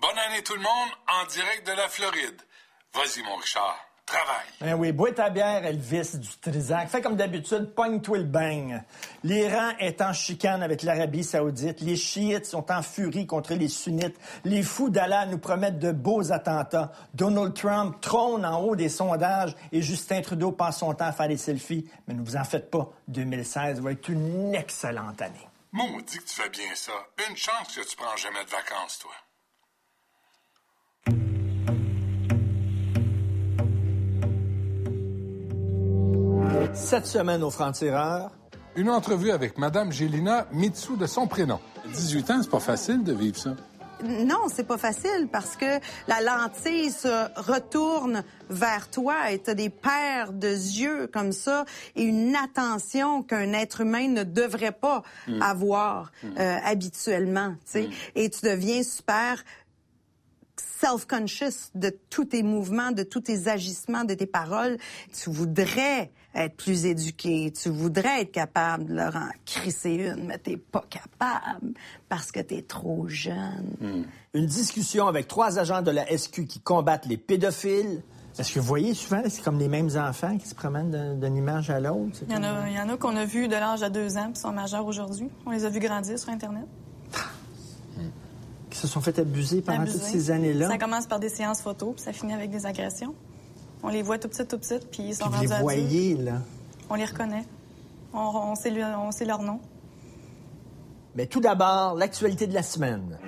Bonne année tout le monde, en direct de la Floride. Vas-y, mon Richard, travaille. Ben oui, bois ta bière, Elvis du Trisac. Fais comme d'habitude, pogne-toi le bang. L'Iran est en chicane avec l'Arabie saoudite. Les chiites sont en furie contre les sunnites. Les fous d'Allah nous promettent de beaux attentats. Donald Trump trône en haut des sondages et Justin Trudeau passe son temps à faire des selfies. Mais ne vous en faites pas, 2016 va être une excellente année. Maudit que tu fais bien ça. Une chance que tu prends jamais de vacances, toi. Cette semaine au franc-tireur, Une entrevue avec Madame Gélina Mitsu de son prénom. 18 ans, c'est pas facile de vivre ça. Non, c'est pas facile parce que la lentille se retourne vers toi et tu as des paires de yeux comme ça et une attention qu'un être humain ne devrait pas avoir euh, habituellement, tu sais. Et tu deviens super self-conscious de tous tes mouvements, de tous tes agissements, de tes paroles. Tu voudrais être plus éduqué, tu voudrais être capable de leur en crisser une, mais t'es pas capable parce que t'es trop jeune. une discussion avec trois agents de la SQ qui combattent les pédophiles. Est-ce que vous voyez souvent, c'est comme les mêmes enfants qui se promènent d'un- d'une image à l'autre? c'est Il y en comme- a, il y en a qu'on a vus de l'âge à deux ans, puis sont majeurs aujourd'hui. On les a vus grandir sur Internet. Qui se sont fait abuser pendant toutes ces années-là. Ça commence par des séances photos, puis ça finit avec des agressions. On les voit tout petites, tout petites, puis ils sont Puis vous rendus les adultes. voyez, là. On les reconnaît. On, on sait, le- on sait leur nom. Mais tout d'abord, l'actualité de la semaine.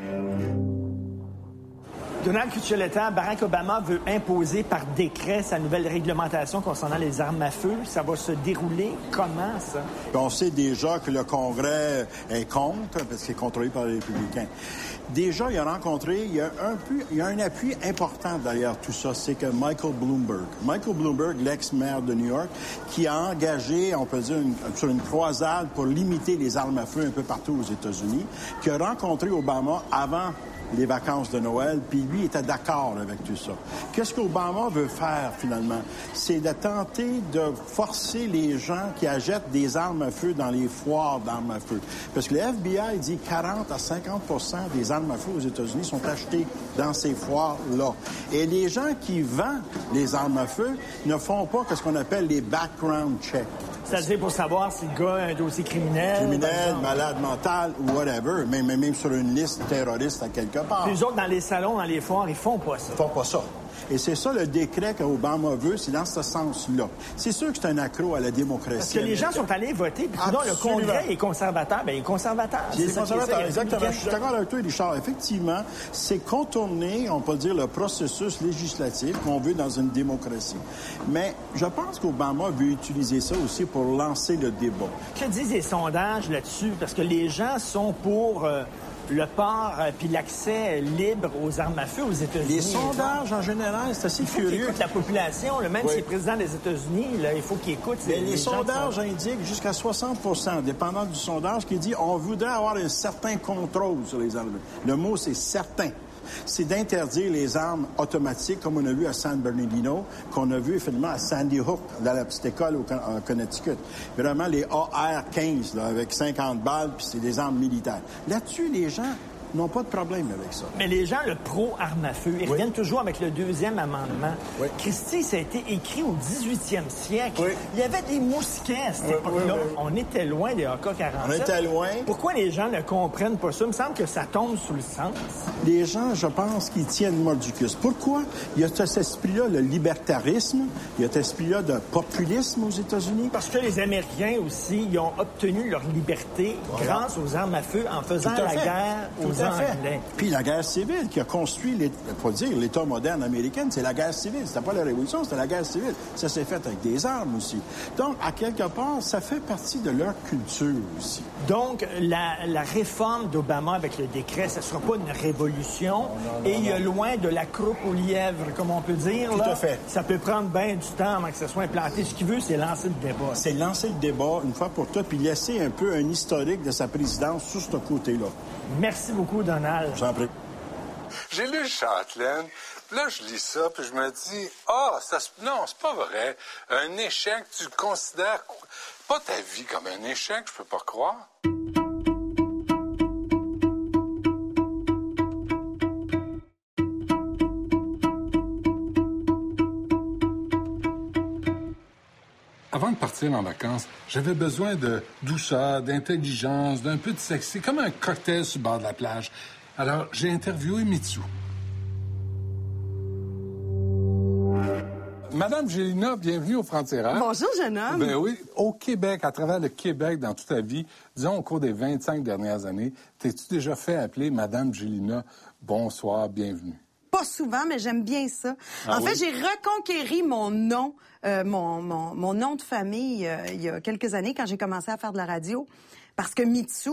Donald Cuccioletta, Barack Obama veut imposer par décret sa nouvelle réglementation concernant les armes à feu. Ça va se dérouler comment, ça? On sait déjà que le Congrès est contre, parce qu'il est contrôlé par les républicains. Déjà, il a rencontré, il y a un, appui important derrière tout ça, c'est que Michael Bloomberg, Michael Bloomberg, l'ex-maire de New York, qui a engagé, on peut dire, une- sur une croisade pour limiter les armes à feu un peu partout aux États-Unis, qui a rencontré Obama avant les vacances de Noël, puis lui était d'accord avec tout ça. Qu'est-ce qu'Obama veut faire finalement? C'est de tenter de forcer les gens qui achètent des armes à feu dans les foires d'armes à feu. Parce que le FBI dit 40 à 50% des armes à feu aux États-Unis sont achetées dans ces foires-là. Et les gens qui vendent les armes à feu ne font pas ce qu'on appelle les background checks C'est-à-dire pour savoir si le gars a un dossier criminel. criminel, malade mental ou whatever, même, même sur une liste terroriste à quelque part. Puis les autres, dans les salons, dans les foires, ils font pas ça. Ils font pas ça. Et c'est ça le décret qu'Obama veut, c'est dans ce sens-là. C'est sûr que c'est un accro à la démocratie. Parce que les gens sont allés voter, puis sinon, le. Congrès est conservateur. Ben, il est conservateur. Qui est conservateurs, ça, exactement. Je suis d'accord avec toi, Richard. Effectivement, c'est contourner, on peut dire, le processus législatif qu'on veut dans une démocratie. Mais je pense qu'Obama veut utiliser ça aussi pour lancer le débat. Que disent les sondages là-dessus? Parce que les gens sont pour euh, le port euh, puis l'accès libre aux armes à feu aux États-Unis. Les sondages, en général, c'est assez Il faut qu'ils curieux. écoutent la population. là. Même Oui. si le président des États-Unis, il faut qu'il écoute Mais les, qui sondages sont- indiquent jusqu'à 60 dépendant du sondage, qui dit on voudrait avoir un certain contrôle sur les armes. Le mot, c'est certain. C'est d'interdire les armes automatiques, comme on a vu à San Bernardino, qu'on a vu finalement à Sandy Hook, dans la petite école au Connecticut. Vraiment, les AR-15, là, avec 50 balles, puis c'est des armes militaires. Là-dessus, les gens n'ont pas de problème avec ça. Mais les gens, le pro-arme à feu, ils Oui. reviennent toujours avec le deuxième amendement. Oui. Christy, ça a été écrit au 18e siècle. Oui. Il y avait des mousquets à cette époque-là. On était loin des AK-47. On était loin. Pourquoi les gens ne comprennent pas ça? Il me semble que ça tombe sous le sens. Les gens, je pense, qu'ils tiennent mordicus. Pourquoi? Il y a cet esprit-là, le libertarisme, il y a cet esprit-là de populisme aux États-Unis. Parce que les Américains aussi, ils ont obtenu leur liberté grâce aux armes à feu en faisant la guerre Tout aux à fait. Anglais. Puis la guerre civile qui a construit, faut dire, l'État moderne américain, c'est la guerre civile. C'était pas la Révolution, c'était la guerre civile. Ça s'est fait avec des armes aussi. Donc, à quelque part, ça fait partie de leur culture aussi. Donc, la, la réforme d'Obama avec le décret, ce ne sera pas une révolution. et il y a loin de la croupe aux lièvres, comme on peut dire. Tout là. à fait. Ça peut prendre bien du temps avant que ça soit implanté. Ce qu'il veut, c'est lancer le débat. C'est lancer le débat une fois pour toutes, puis laisser un peu un historique de sa présidence sur ce côté-là. Merci beaucoup, J'ai lu Châtelaine, là, je lis ça, puis je me dis, ah, se- non, c'est pas vrai. Un échec, tu considères pas ta vie comme un échec, je peux pas croire. Avant de partir en vacances, j'avais besoin de douceur, d'intelligence, d'un peu de sexy, comme un cocktail sur le bord de la plage. Alors, j'ai interviewé Mitsu. Madame Gélina, bienvenue au Frontières. Bonjour, jeune homme. Ben oui, au Québec, à travers le Québec, dans toute ta vie, disons au cours des 25 dernières années, t'es-tu déjà fait appeler Madame Gélina? Bonsoir, bienvenue? Pas souvent, mais j'aime bien ça. Ah en fait, j'ai reconquéri mon nom, euh, mon, mon, mon nom de famille euh, il y a quelques années quand j'ai commencé à faire de la radio. Parce que Mitsu,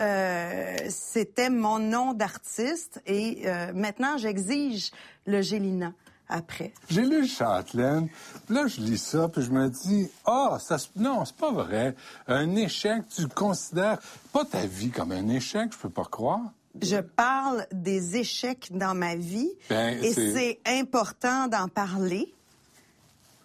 euh, c'était mon nom d'artiste et euh, maintenant, j'exige le Gélina après. J'ai lu Châtelaine, puis là, je lis ça, puis je me dis, ah, ça, se- non, c'est pas vrai. Un échec, tu considères pas ta vie comme un échec, je peux pas croire. Je parle des échecs dans ma vie Ben, et c'est- important d'en parler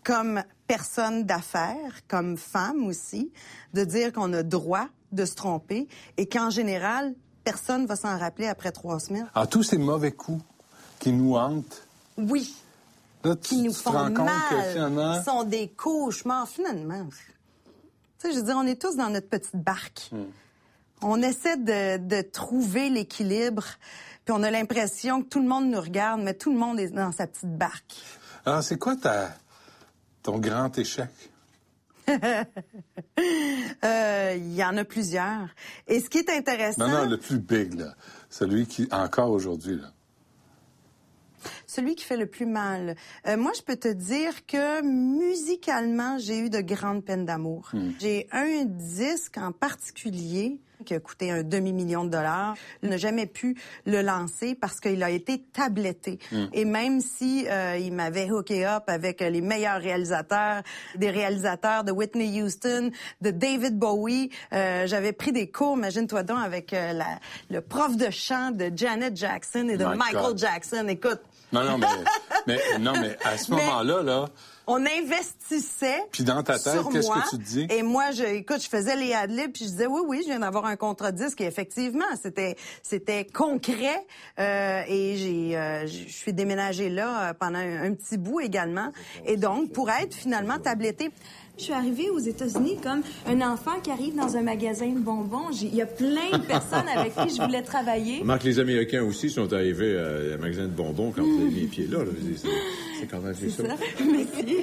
comme personne d'affaires, comme femme aussi, de dire qu'on a droit de se tromper et qu'en général, personne va s'en rappeler après trois semaines. Alors, tous ces mauvais coups qui nous hantent, Oui, là, tu, qui nous tu te font rends compte que mal, finalement, sont des cauchemars finalement. Tu sais, je veux dire, on est tous dans notre petite barque. Hmm. On essaie de, de trouver l'équilibre, puis on a l'impression que tout le monde nous regarde, mais tout le monde est dans sa petite barque. alors, c'est quoi ta, ton grand échec? Euh, Il y en a plusieurs. Et ce qui est intéressant, Non, non, le plus big, là. Celui qui, encore aujourd'hui, là. celui qui fait le plus mal. Euh, moi, je peux te dire que musicalement, j'ai eu de grandes peines d'amour. J'ai un disque en particulier qui a coûté un demi-million de dollars. Je n'ai jamais pu le lancer parce qu'il a été tabletté. Et même si euh, il m'avait hooké up avec les meilleurs réalisateurs, des réalisateurs de Whitney Houston, de David Bowie, euh, j'avais pris des cours, imagine-toi donc, avec euh, la, le prof de chant de Janet Jackson et de My Michael God. Jackson. Écoute, Non, non, mais, mais, non, mais à ce moment-là, là, on investissait. Puis dans ta tête, qu'est-ce moi, que tu te dis? Et moi, je, écoute, je faisais les adlibs, puis je disais oui, oui, je viens d'avoir un contrat disque. Et effectivement, c'était, c'était concret. Euh, et j'ai, euh, je suis déménagée là euh, pendant un, un petit bout également. Et donc, pour être finalement tablettée. Je suis arrivée aux États-Unis comme un enfant qui arrive dans un magasin de bonbons. J'ai- Il y a plein de personnes avec qui je voulais travailler. Remarque, les Américains aussi sont arrivés à un magasin de bonbons quand vous avez mis les pieds là. C'est c'est quand même fait ça. Ça, Merci.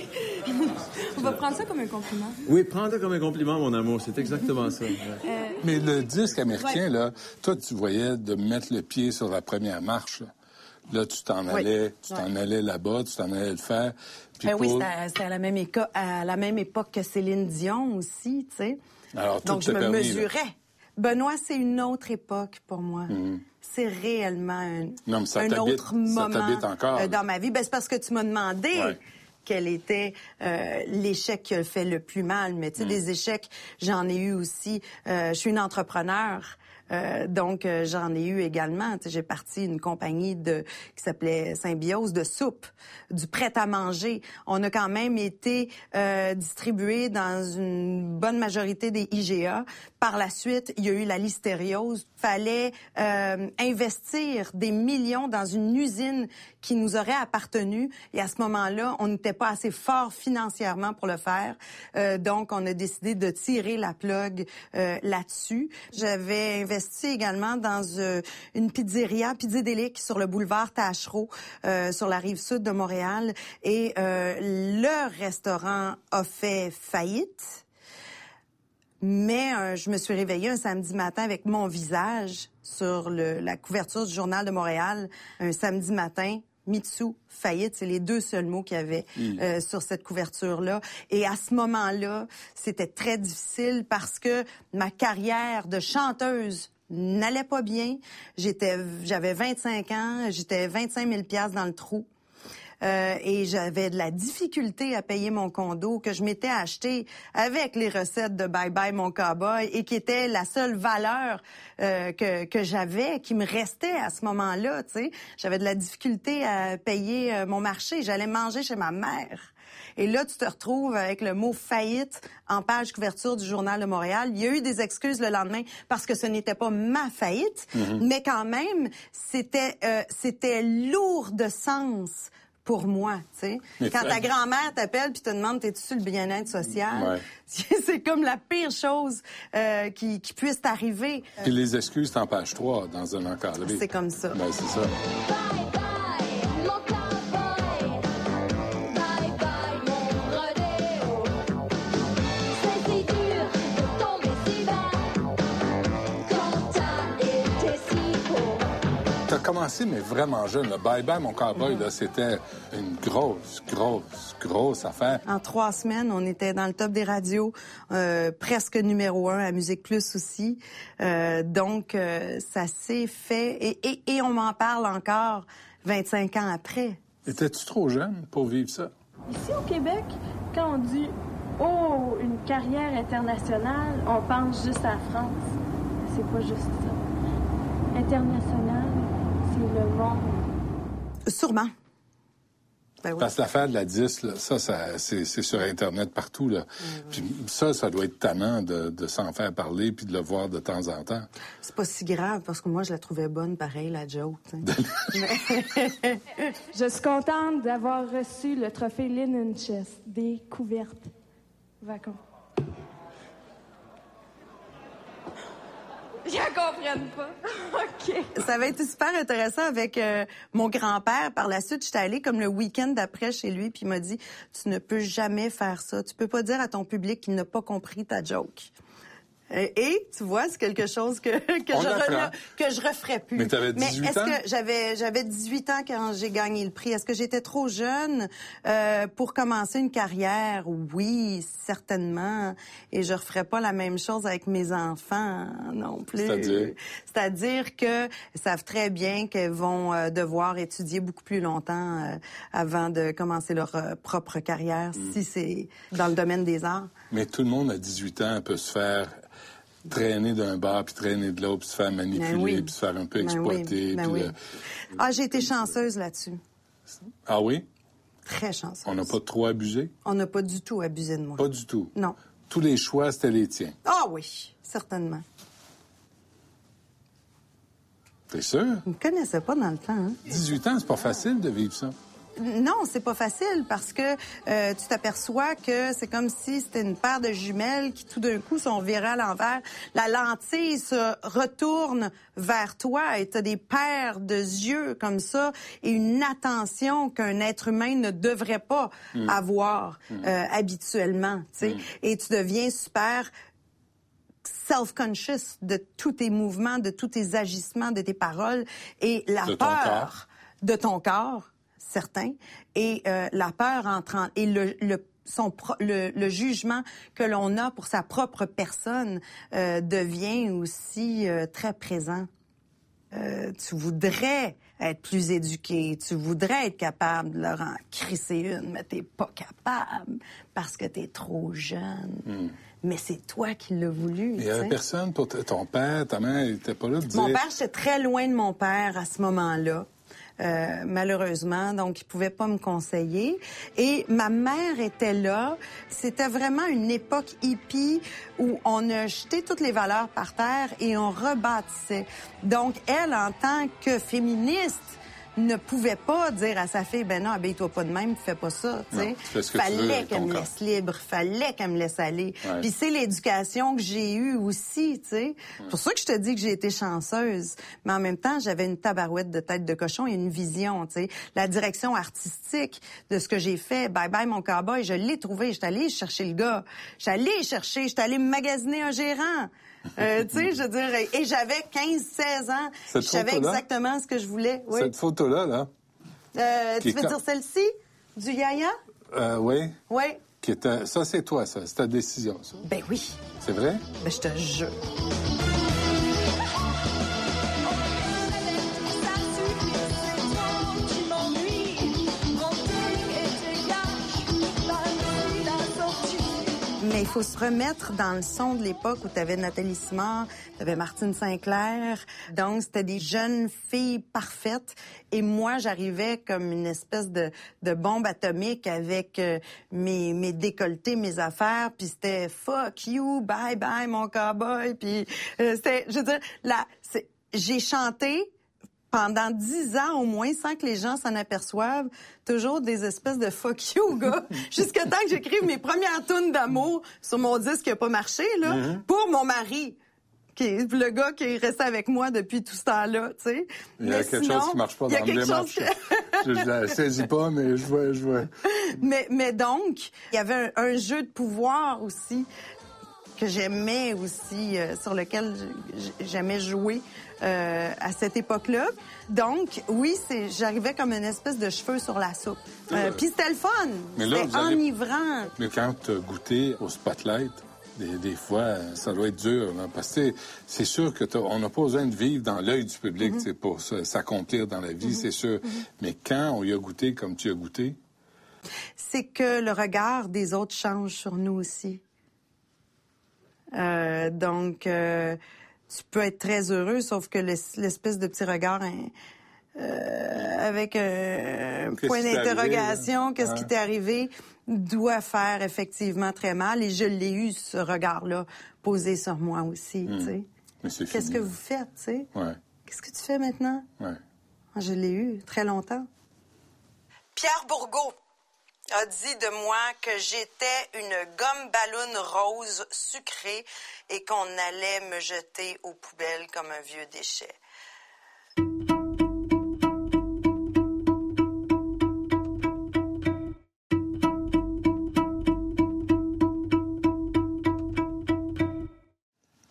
On va prendre ça comme un compliment. Oui, prends-le comme un compliment, mon amour. C'est exactement ça. Ouais. Mais le disque américain, là, toi, tu voyais de mettre le pied sur la première marche. Là, tu t'en Oui. allais, tu t'en allais là-bas, tu t'en allais le faire. Ben oui, c'était à, la même éco- à la même époque que Céline Dion aussi, tu sais. Alors, tout Donc, je me permis, là. mesurais. Benoît, c'est une autre époque pour moi. C'est réellement un. Non, mais ça un autre ça moment t'habite encore, euh, dans ma vie. Ben, c'est parce que tu m'as demandé Ouais. quel était euh, l'échec qui a fait le plus mal. Mais Mm. tu sais, des échecs, j'en ai eu aussi. Euh, je suis une entrepreneur. Euh, donc euh, j'en ai eu également. J'ai parti une compagnie de qui s'appelait Symbiose de soupe, du prêt à manger. On a quand même été euh, distribué dans une bonne majorité des IGA. Par la suite, il y a eu la listériose. Fallait euh, investir des millions dans une usine qui nous aurait appartenu. Et à ce moment-là, on n'était pas assez fort financièrement pour le faire. Euh, donc, on a décidé de tirer la plug euh, là-dessus. J'avais investi également dans euh, une pizzeria, Pizzadélique, sur le boulevard Tachereau, euh, sur la rive sud de Montréal. Et euh, le restaurant a fait faillite. Mais euh, je me suis réveillée un samedi matin avec mon visage sur le- la couverture du Journal de Montréal. Un samedi matin, Mitsu, faillite, c'est les deux seuls mots qu'il y avait euh, sur cette couverture-là. Et à ce moment-là, c'était très difficile parce que ma carrière de chanteuse n'allait pas bien. J'étais, j'avais 25 ans, j'étais 25 000 piastres dans le trou. Euh, et j'avais de la difficulté à payer mon condo que je m'étais acheté avec les recettes de Bye Bye Mon Cowboy et qui était la seule valeur euh, que, que j'avais, qui me restait à ce moment-là. Tu sais, j'avais de la difficulté à payer euh, mon marché. J'allais manger chez ma mère. Et là, tu te retrouves avec le mot faillite en page couverture du Journal de Montréal. Il y a eu des excuses le lendemain parce que ce n'était pas ma faillite, mais quand même, c'était euh, c'était lourd de sens pour moi, tu sais. Quand ta grand-mère t'appelle puis te demande t'es-tu sur le bien-être social, Ouais. c'est comme la pire chose euh, qui, qui puisse t'arriver. Puis les excuses, c'est en page 3 dans un encadré. C'est comme ça. Ben, c'est ça. Commencé, mais vraiment jeune. Le Bye Bye, mon cowboy, c'était une grosse, grosse, grosse affaire. En trois semaines, on était dans le top des radios, euh, presque numéro un à Musique Plus aussi. Euh, donc, euh, ça s'est fait et, et, et on m'en parle encore 25 ans après. Étais-tu trop jeune pour vivre ça? Ici au Québec, quand on dit Oh, une carrière internationale, on pense juste à la France. C'est pas juste ça. International, Sûrement. Ben oui. Parce que l'affaire de la 10, là, ça, ça c'est c'est sur Internet partout. Là. Mm-hmm. Puis ça, ça doit être tannant de, de s'en faire parler puis de le voir de temps en temps. C'est pas si grave parce que moi, je la trouvais bonne, pareil, la joke. Je suis contente d'avoir reçu le trophée Linen Chest des couvertes. En comprennent pas. OK. Ça avait été super intéressant avec euh, mon grand-père. Par la suite, j'étais allée comme le week-end d'après chez lui, puis il m'a dit Tu ne peux jamais faire ça. Tu peux pas dire à ton public qu'il n'a pas compris ta joke. Et, tu vois, c'est quelque chose que, que, On je, rela- que je referais plus. Mais t'avais 18 est-ce ans? que j'avais j'avais 18 ans quand j'ai gagné le prix? Est-ce que j'étais trop jeune euh, pour commencer une carrière? Oui, certainement. Et je referais pas la même chose avec mes enfants non plus. C'est-à-dire? C'est-à-dire que savent très bien qu'elles vont euh, devoir étudier beaucoup plus longtemps euh, avant de commencer leur euh, propre carrière, Mm. si c'est dans le domaine des arts. Mais tout le monde à 18 ans peut se faire traîner d'un bar puis traîner de l'autre puis se faire manipuler Ben oui. puis se faire un peu Ben oui, exploiter. ben puis oui. le- Ah, j'ai été chanceuse là-dessus. Ah oui? Très chanceuse. On n'a pas trop abusé? On n'a pas du tout abusé de moi. Pas du tout? Non. Tous les choix, c'était les tiens? Ah oui, certainement. T'es sûr? Je me connaissais pas dans le temps. Hein? 18 ans, c'est pas facile de vivre ça. Non, c'est pas facile parce que euh, tu t'aperçois que c'est comme si c'était une paire de jumelles qui tout d'un coup sont virées à l'envers. La lentille se retourne vers toi et tu as des paires de yeux comme ça et une attention qu'un être humain ne devrait pas avoir euh, habituellement. tu sais. Et tu deviens super self-conscious de tous tes mouvements, de tous tes agissements, de tes paroles et la De peur de ton corps, certain, et euh, la peur entrant et le, le son pro- le, le jugement que l'on a pour sa propre personne euh, devient aussi euh, très présent. Euh, tu voudrais être plus éduqué, tu voudrais être capable de leur en crisser une, mais t'es pas capable parce que t'es trop jeune. Mais c'est toi qui l'as voulu. Il tu y avait personne pour ton père, ta mère, il était pas là de dire. Mon père, j'étais très loin de mon père à ce moment-là. Euh, malheureusement, donc il pouvait pas me conseiller. Et ma mère était là. C'était vraiment une époque hippie où on a jeté toutes les valeurs par terre et on rebâtissait. Donc elle, en tant que féministe, ne pouvait pas dire à sa fille, ben non, habille-toi pas de même, fais pas ça, tu Non, sais. tu ce que Fallait qu'elle me laisse libre, fallait qu'elle me laisse aller. Ouais. Puis c'est l'éducation que j'ai eue aussi, tu sais. C'est pour ça que je te dis que j'ai été chanceuse. Mais en même temps, j'avais une tabarouette de tête de cochon et une vision, tu sais. La direction artistique de ce que j'ai fait, bye bye mon cowboy, je l'ai trouvé. J'étais allée chercher le gars. J'étais allée chercher, j'étais allée magasiner un gérant. Euh, tu sais, je veux dire, et j'avais 15-16 ans. Cette je savais exactement ce que je voulais. Oui. Cette photo-là, là, Euh, tu est veux quand- dire celle-ci? Du yaya? euh, oui, Oui. qui était, ça c'est toi, ça, c'est ta décision, ça. Ben oui. C'est vrai? Ben je te jure. Mais il faut se remettre dans le son de l'époque où tu avais Nathalie Simard, tu avais Martine Sinclair. Donc, c'était des jeunes filles parfaites. Et moi, j'arrivais comme une espèce de, de bombe atomique avec euh, mes, mes décolletés, mes affaires. Puis c'était « fuck you, bye bye, mon cowboy ». Puis euh, c'était, je veux dire, là, j'ai chanté pendant dix ans au moins, sans que les gens s'en aperçoivent, toujours des espèces de fuck you, gars, jusqu'à temps que j'écrive mes premières tunes d'amour sur mon disque qui a pas marché, là, Mm-hmm. pour mon mari. Qui est le gars qui est resté avec moi depuis tout ce temps-là, tu sais. Il y a Mais quelque sinon, chose qui marche pas dans quelque démarche. que- je ne la saisis pas, mais je vois, je vois. mais, mais donc, il y avait un, un jeu de pouvoir aussi que j'aimais aussi, euh, sur lequel j'aimais jouer euh, à cette époque-là. Donc, oui, c'est, j'arrivais comme une espèce de cheveux sur la soupe. Euh, Puis c'était le fun. Mais là, C'était allez- enivrant. Mais quand tu as goûté au spotlight, des, des fois, ça doit être dur. hein, parce que c'est sûr que t'as- on n'a pas besoin de vivre dans l'œil du public Mm-hmm. pour s'accomplir dans la vie, c'est sûr. Mais quand on y a goûté comme tu as goûté, c'est que le regard des autres change sur nous aussi. Euh, donc, euh, tu peux être très heureux, sauf que l'es- l'espèce de petit regard hein, euh, avec un Qu'est-ce point d'interrogation, qu'est-ce qui t'est arrivé, doit faire effectivement très mal. Et je l'ai eu, ce regard-là, posé sur moi aussi. tu sais. mais c'est Qu'est-ce fini. que vous faites, tu sais? Ouais, Qu'est-ce que tu fais maintenant? ouais. Je l'ai eu très longtemps. Pierre Bourgault a dit de moi que j'étais une gomme ballon rose sucrée et qu'on allait me jeter aux poubelles comme un vieux déchet.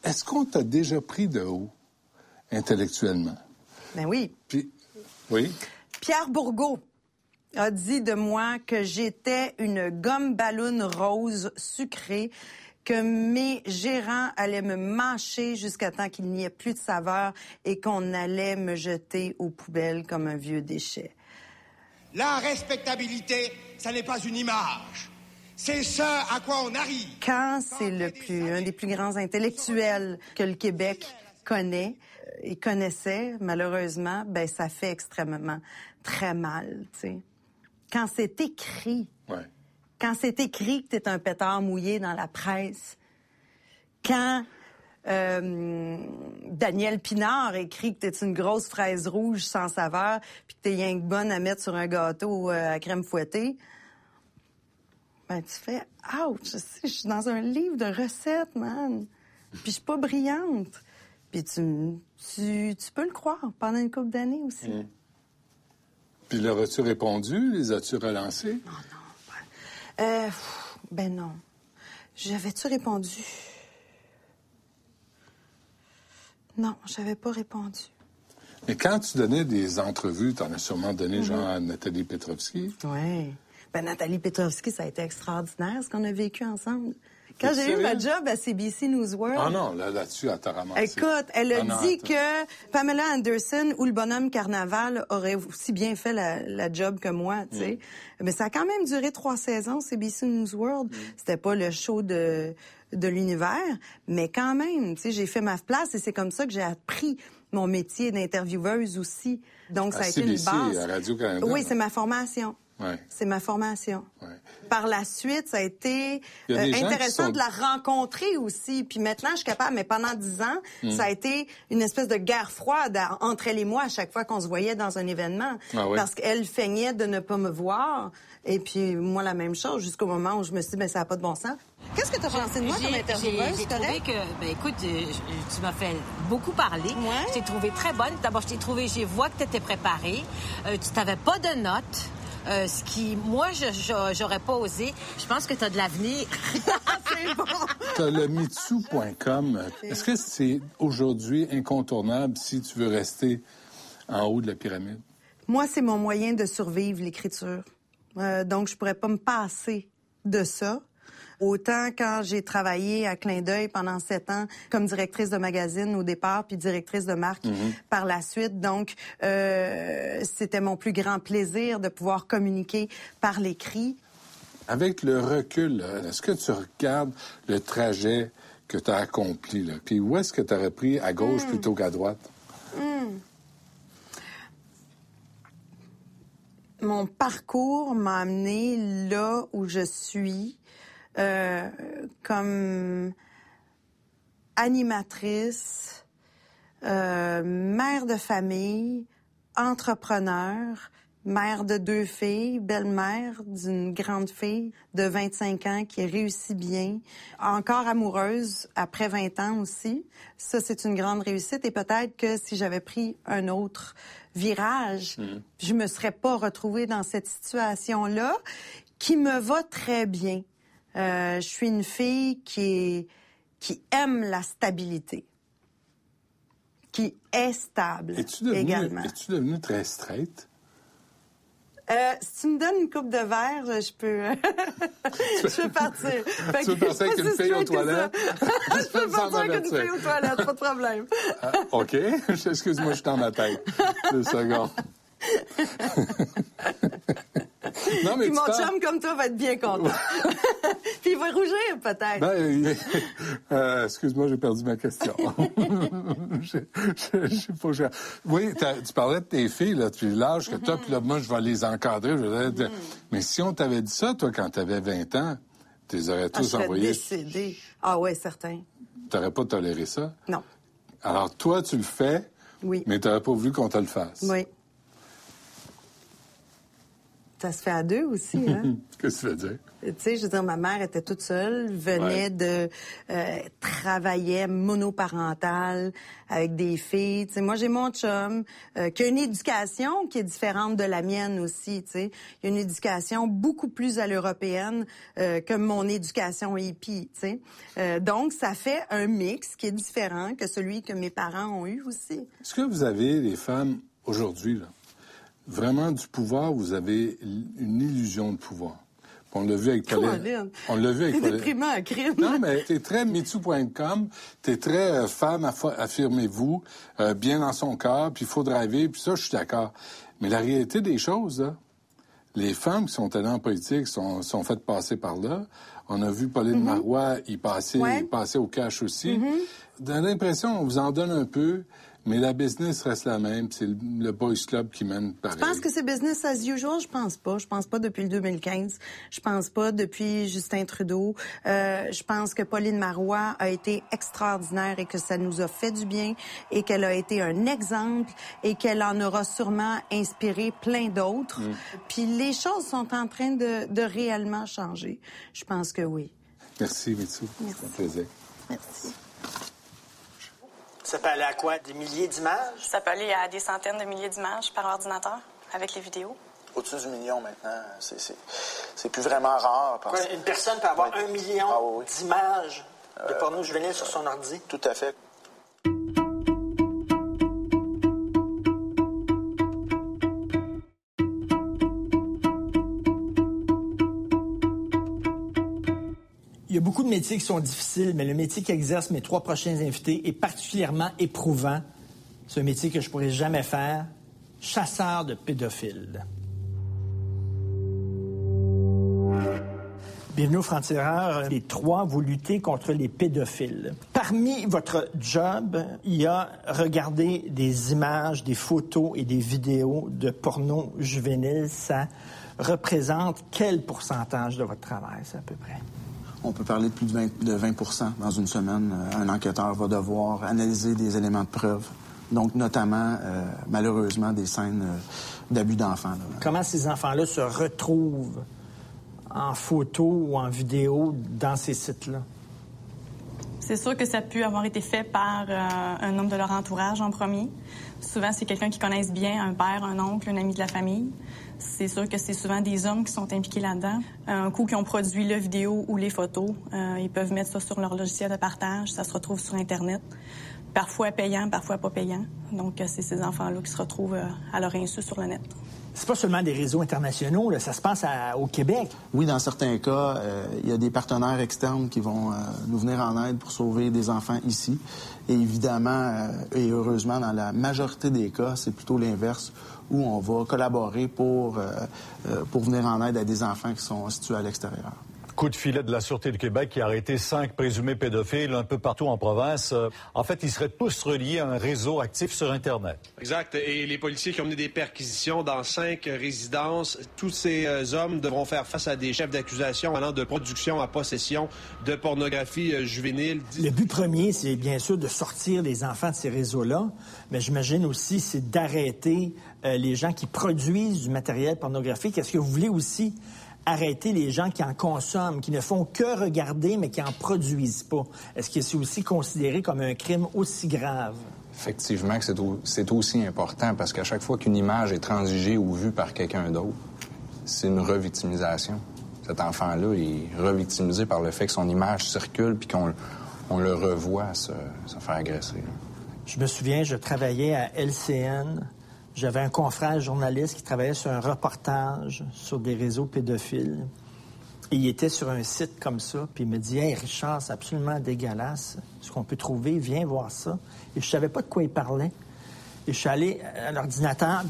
Est-ce qu'on t'a déjà pris de haut intellectuellement? Ben oui. Puis, oui, Pierre Bourgault a dit de moi que j'étais une gomme ballon rose sucrée, que mes gérants allaient me mâcher jusqu'à temps qu'il n'y ait plus de saveur et qu'on allait me jeter aux poubelles comme un vieux déchet. La respectabilité, ça n'est pas une image. C'est ce à quoi on arrive. Quand c'est le plus, un des plus grands intellectuels que le Québec connaît et connaissait, malheureusement, ben ça fait extrêmement très mal, tu sais. Quand c'est écrit, ouais. quand c'est écrit que t'es un pétard mouillé dans la presse, quand euh, Daniel Pinard écrit que t'es une grosse fraise rouge sans saveur, puis que t'es rien que bonne à mettre sur un gâteau euh, à crème fouettée, ben tu fais ouch, je sais, je suis dans un livre de recettes, man. Puis je suis pas brillante. Puis tu, tu, tu peux le croire pendant une couple d'années aussi. Puis leur as-tu répondu? Les as-tu relancés? Euh, pff, ben non. J'avais-tu répondu? Non, j'avais pas répondu. Mais quand tu donnais des entrevues, tu en as sûrement donné, genre, à Nathalie Petrovski? Oui. Ben Nathalie Petrovski, ça a été extraordinaire ce qu'on a vécu ensemble. Quand j'ai eu ma job à CBC News World, Ah non, là, là-dessus, elle t'a ramassé. Écoute, elle a Ah non, dit que Pamela Anderson ou le bonhomme Carnaval aurait aussi bien fait la, la job que moi, tu sais. Mm. Mais ça a quand même duré trois saisons, CBC News World. C'était pas le show de, de l'univers, mais quand même, tu sais, j'ai fait ma place et c'est comme ça que j'ai appris mon métier d'intervieweuse aussi. Donc, ça a été une base. à Radio-Canada. Oui, c'est ma formation. Ouais. C'est ma formation. Ouais. Par la suite, ça a été euh, intéressant sont- de la rencontrer aussi. Puis maintenant, je suis capable, mais pendant dix ans, Hmm. ça a été une espèce de guerre froide à- entre elle et moi à chaque fois qu'on se voyait dans un événement. Ah ouais. Parce qu'elle feignait de ne pas me voir. Et puis moi, la même chose, jusqu'au moment où je me suis dit, ben, ça n'a pas de bon sens. Qu'est-ce que tu as pensé de moi comme intervieweuse? J'ai trouvé correct? que, ben écoute, euh, je- tu m'as fait beaucoup parler. Ouais. Je t'ai trouvé très bonne. D'abord, je t'ai trouvé, j'ai vois que tu étais préparée. Euh, tu t'avais pas de notes. Euh, ce qui, moi, je- je- j'aurais pas osé. Je pense que tu as de l'avenir. C'est bon. T'as le mitsu.com. Est-ce que c'est aujourd'hui incontournable si tu veux rester en haut de la pyramide? Moi, c'est mon moyen de survivre, l'écriture. Euh, donc, je pourrais pas me passer de ça. Autant quand j'ai travaillé à Clin d'œil pendant sept ans comme directrice de magazine au départ, puis directrice de marque par la suite. Donc, euh, c'était mon plus grand plaisir de pouvoir communiquer par l'écrit. Avec le recul, là, est-ce que tu regardes le trajet que tu as accompli? Là? Puis où est-ce que tu aurais pris à gauche Hmm. plutôt qu'à droite? mon parcours m'a amené là où je suis euh, comme animatrice, euh, mère de famille, entrepreneur, mère de deux filles, belle-mère d'une grande fille de 25 ans qui réussit bien, encore amoureuse après 20 ans aussi. Ça, c'est une grande réussite et peut-être que si j'avais pris un autre virage, je me serais pas retrouvée dans cette situation-là qui me va très bien. Euh, je suis une fille qui qui aime la stabilité, qui est stable Es-tu devenu, également. es-tu devenu très straight? Euh, si tu me donnes une coupe de verre, je peux, je peux partir. Fait Tu veux que- partir avec une fille aux toilettes? je peux partir avec une fille aux toilettes, pas de problème. Ah, OK. Excuse-moi, je suis dans ma tête. Deux secondes. Non, mais Puis tu mon parles- chum comme toi va être bien content. Puis il va rougir peut-être. Ben, euh, excuse-moi, j'ai perdu ma question. je, je, je sais pas. je- Oui, tu parlais de tes filles, là, depuis l'âge que toi, puis là, moi, je vais les encadrer. je vais dire- Mais si on t'avait dit ça, toi, quand t'avais 20 ans, tu les aurais Ah, tous serais envoyés. décédée. Ah ouais, certain. T'aurais pas toléré ça? Non. Alors, toi, tu le fais, Oui. mais t'aurais pas voulu qu'on te le fasse. Oui. Ça se fait à deux aussi, hein? Qu'est-ce que tu veux dire? Tu sais, je veux dire, ma mère était toute seule, venait Ouais. de euh, travaillait monoparentale avec des filles. Tu sais, moi j'ai mon chum euh, qui a une éducation qui est différente de la mienne aussi. Tu sais, il y a une éducation beaucoup plus à l'européenne euh, que mon éducation hippie. Tu sais, Euh, donc ça fait un mix qui est différent que celui que mes parents ont eu aussi. Est-ce que vous avez, les femmes, aujourd'hui, là, vraiment du pouvoir, vous avez une illusion de pouvoir? On l'a vu avec Pauline. On l'a vu avec C'est Pauline. déprimant à crime. Non, mais t'es très MeToo.com, t'es très euh, femme, affirmez-vous, euh, bien dans son corps, puis il faut driver, puis ça, je suis d'accord. Mais la réalité des choses, là, les femmes qui sont allées en politique sont, sont faites passer par là. On a vu Pauline Marois y passer, Mhm. Ouais. Mhm. y passer au cash aussi. Dans l'impression, on vous en donne un peu, mais la business reste la même. C'est le, le boys club qui mène pareil. Je pense que c'est business as usual. Je pense pas. Je pense pas depuis le 2015. Je pense pas depuis Justin Trudeau. Euh, je pense que Pauline Marois a été extraordinaire et que ça nous a fait du bien et qu'elle a été un exemple et qu'elle en aura sûrement inspiré plein d'autres. Mm. Puis les choses sont en train de, de réellement changer. Je pense que oui. Merci, Mitsou. C'est un plaisir. Merci. Ça peut aller à quoi? Des milliers d'images? Ça peut aller à des centaines de milliers d'images par ordinateur avec les vidéos. Au-dessus du million maintenant, c'est- c'est c'est plus vraiment rare. parce- Quoi, une personne peut avoir Oui. un million Ah oui, oui. d'images de Euh, porno juvénile sur son ordi. Tout à fait. Il y a beaucoup de métiers qui sont difficiles, mais le métier qu'exercent mes trois prochains invités est particulièrement éprouvant. C'est un métier que je pourrais jamais faire. Chasseur de pédophiles. Bienvenue au Franc-Tireur. Les trois, vous luttez contre les pédophiles. Parmi votre job, il y a regarder des images, des photos et des vidéos de porno juvénile. Ça représente quel pourcentage de votre travail, ça, à peu près? On peut parler de plus de 20, de 20 dans une semaine. Euh, Un enquêteur va devoir analyser des éléments de preuve. Donc, notamment, euh, malheureusement, des scènes euh, d'abus d'enfants. Comment ces enfants-là se retrouvent en photo ou en vidéo dans ces sites-là? C'est sûr que ça a pu avoir été fait par euh, un membre de leur entourage en premier. Souvent, c'est quelqu'un qui connaissent bien, un père, un oncle, un ami de la famille. C'est sûr que c'est souvent des hommes qui sont impliqués là-dedans. Un coup qui ont produit la vidéo ou les photos, euh, ils peuvent mettre ça sur leur logiciel de partage. Ça se retrouve sur Internet. Parfois payant, parfois pas payant. Donc, euh, c'est ces enfants-là qui se retrouvent à leur insu sur le net. C'est pas seulement des réseaux internationaux, ça se passe au Québec. Oui, dans certains cas, euh, il y a des partenaires externes qui vont euh, nous venir en aide pour sauver des enfants ici. Et évidemment, euh, et heureusement, dans la majorité des cas, c'est plutôt l'inverse, où on va collaborer pour, pour venir en aide à des enfants qui sont situés à l'extérieur. Coup de filet de la Sûreté du Québec qui a arrêté cinq présumés pédophiles un peu partout en province. Euh, En fait, ils seraient tous reliés à un réseau actif sur Internet. Exact. Et les policiers qui ont mené des perquisitions dans cinq résidences, tous ces euh, hommes devront faire face à des chefs d'accusation allant de production à possession de pornographie euh, juvénile. Le but premier, c'est bien sûr de sortir les enfants de ces réseaux-là, mais j'imagine aussi c'est d'arrêter euh, les gens qui produisent du matériel pornographique. Est-ce que vous voulez aussi arrêter les gens qui en consomment, qui ne font que regarder, mais qui en produisent pas? Est-ce que c'est aussi considéré comme un crime aussi grave? Effectivement c'est au- c'est aussi important parce qu'à chaque fois qu'une image est transigée ou vue par quelqu'un d'autre, c'est une revictimisation. Cet enfant-là est revictimisé par le fait que son image circule puis qu'on on le revoit se, se faire agresser. là. Je me souviens, je travaillais à LCN. J'avais un confrère journaliste qui travaillait sur un reportage sur des réseaux pédophiles. Il était sur un site comme ça, puis il me dit Hey Richard, c'est absolument dégueulasse ce qu'on peut trouver, viens voir ça. Et je savais pas de quoi il parlait. Et je suis allé à l'ordinateur,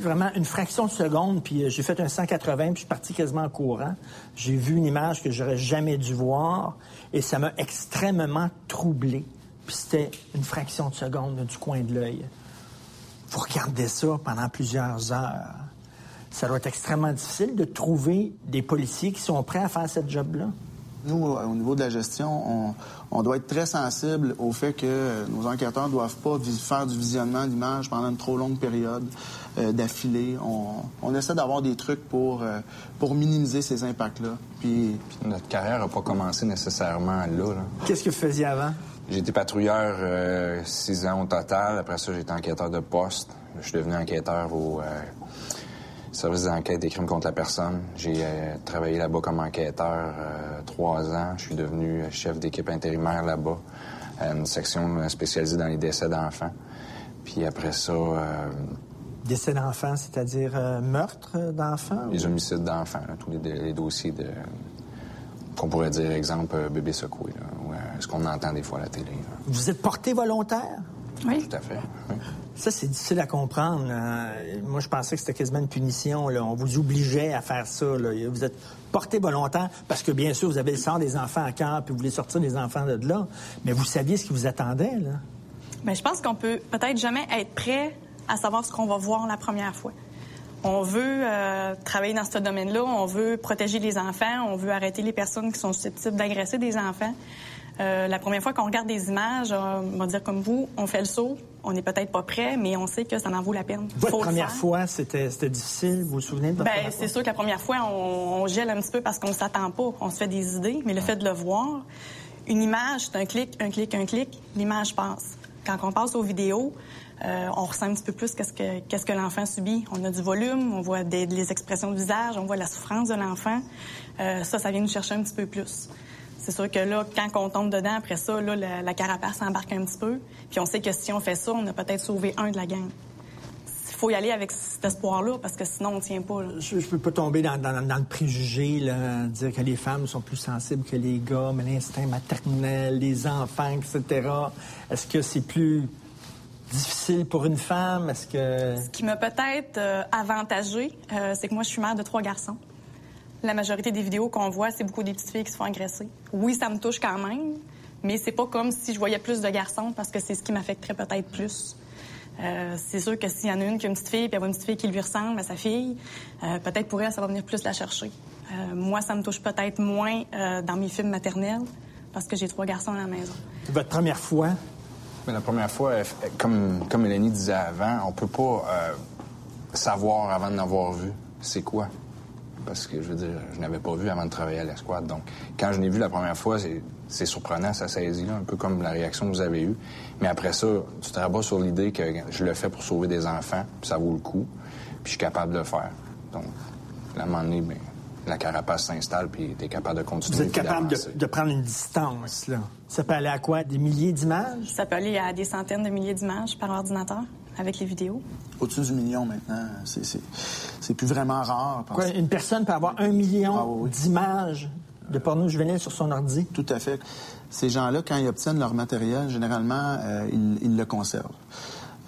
vraiment une fraction de seconde, puis euh, j'ai fait un 180, puis je suis parti quasiment en courant. J'ai vu une image que j'aurais jamais dû voir, et ça m'a extrêmement troublé. Puis c'était une fraction de seconde du coin de l'œil. Vous regardez ça pendant plusieurs heures. Ça doit être extrêmement difficile de trouver des policiers qui sont prêts à faire cette job-là. Nous, au niveau de la gestion, on, on doit être très sensible au fait que euh, nos enquêteurs ne doivent pas faire du visionnement d'images pendant une trop longue période euh, d'affilée. On, on essaie d'avoir des trucs pour, euh, pour minimiser ces impacts-là. Puis, Notre carrière n'a pas commencé nécessairement là. là. Qu'est-ce que vous faisiez avant? J'ai été patrouilleur euh, six ans au total. Après ça, j'ai été enquêteur de poste. Je suis devenu enquêteur au euh, service d'enquête des crimes contre la personne. J'ai euh, travaillé là-bas comme enquêteur trois ans. Je suis devenu chef d'équipe intérimaire là-bas, à une section spécialisée dans les décès d'enfants. Puis après ça, Décès d'enfants, c'est-à-dire meurtre d'enfants? les homicides d'enfants, tous les, les dossiers de qu'on pourrait dire, exemple, euh, bébé secoué, là, ou euh, ce qu'on entend des fois à la télé. là. Vous êtes porté volontaire? Oui. Tout à fait. oui. Ça, c'est difficile à comprendre. là. Moi, je pensais que c'était quasiment une punition. là. On vous obligeait à faire ça. là. Vous êtes porté volontaire parce que, bien sûr, vous avez le sort des enfants à cœur puis vous voulez sortir les enfants de là. Mais vous saviez ce qui vous attendait, là. Bien, je pense qu'on peut peut-être jamais être prêt à savoir ce qu'on va voir la première fois. On veut euh, travailler dans ce domaine-là, on veut protéger les enfants, on veut arrêter les personnes qui sont susceptibles d'agresser des enfants. Euh, la première fois qu'on regarde des images, euh, on va dire comme vous, on fait le saut, on n'est peut-être pas prêt, mais on sait que ça en vaut la peine. Votre Faut première fois, c'était difficile. Vous vous souvenez de votre Ben, première c'est sûr que la première fois, on, on gèle un petit peu parce qu'on s'attend pas. On se fait des idées, mais le fait de le voir, une image, c'est un clic, un clic, un clic, l'image passe. Quand on passe aux vidéos, euh, on ressent un petit peu plus qu'est-ce que, l'enfant subit. On a du volume, on voit des, les expressions de visage, on voit la souffrance de l'enfant. Euh, ça, ça vient nous chercher un petit peu plus. C'est sûr que là, quand on tombe dedans, après ça, là, la, carapace embarque un petit peu. Puis on sait que si on fait ça, on a peut-être sauvé un de la gang. Il faut y aller avec cet espoir-là parce que sinon, on tient pas. Je, je peux pas tomber dans, le préjugé, dire que les femmes sont plus sensibles que les gars, mais l'instinct maternel, les enfants, etc. Est-ce que c'est plus difficile pour une femme? Est-ce que... Ce qui m'a peut-être euh, avantagé, euh, c'est que moi, je suis mère de trois garçons. La majorité des vidéos qu'on voit, c'est beaucoup des petites filles qui se font agresser. Oui, ça me touche quand même, mais c'est pas comme si je voyais plus de garçons parce que c'est ce qui m'affecterait peut-être plus. Euh, c'est sûr que s'il y en a une qui a une petite fille, puis elle voit une petite fille qui lui ressemble à sa fille, peut-être pour elle, ça va venir plus la chercher. Moi, ça me touche peut-être moins dans mes films maternels parce que j'ai trois garçons à la maison. Votre première fois? Mais la première fois, comme, comme disait avant, on peut pas euh, savoir avant de l'avoir vu c'est quoi. Parce que, je veux dire, je n'avais pas vu avant de travailler à l'escouade. Donc, quand je l'ai vu la première fois, c'est, c'est surprenant, ça saisit, là, un peu comme la réaction que vous avez eue. Mais après ça, tu te rabats sur l'idée que je le fais pour sauver des enfants, puis ça vaut le coup, puis je suis capable de le faire. Donc, à un moment donné, ben, la carapace s'installe, puis tu es capable de continuer. Vous êtes capable de, de prendre une distance, là. Ça peut aller à quoi? Des milliers d'images? Ça peut aller à des centaines de milliers d'images par ordinateur avec les vidéos. au-dessus du million maintenant, c'est- c'est c'est plus vraiment rare. parce- Quoi, une personne peut avoir un million Ah oui. d'images de porno juvénile sur son ordi? Tout à fait. Ces gens-là, quand ils obtiennent leur matériel, généralement, euh, ils, ils le conservent.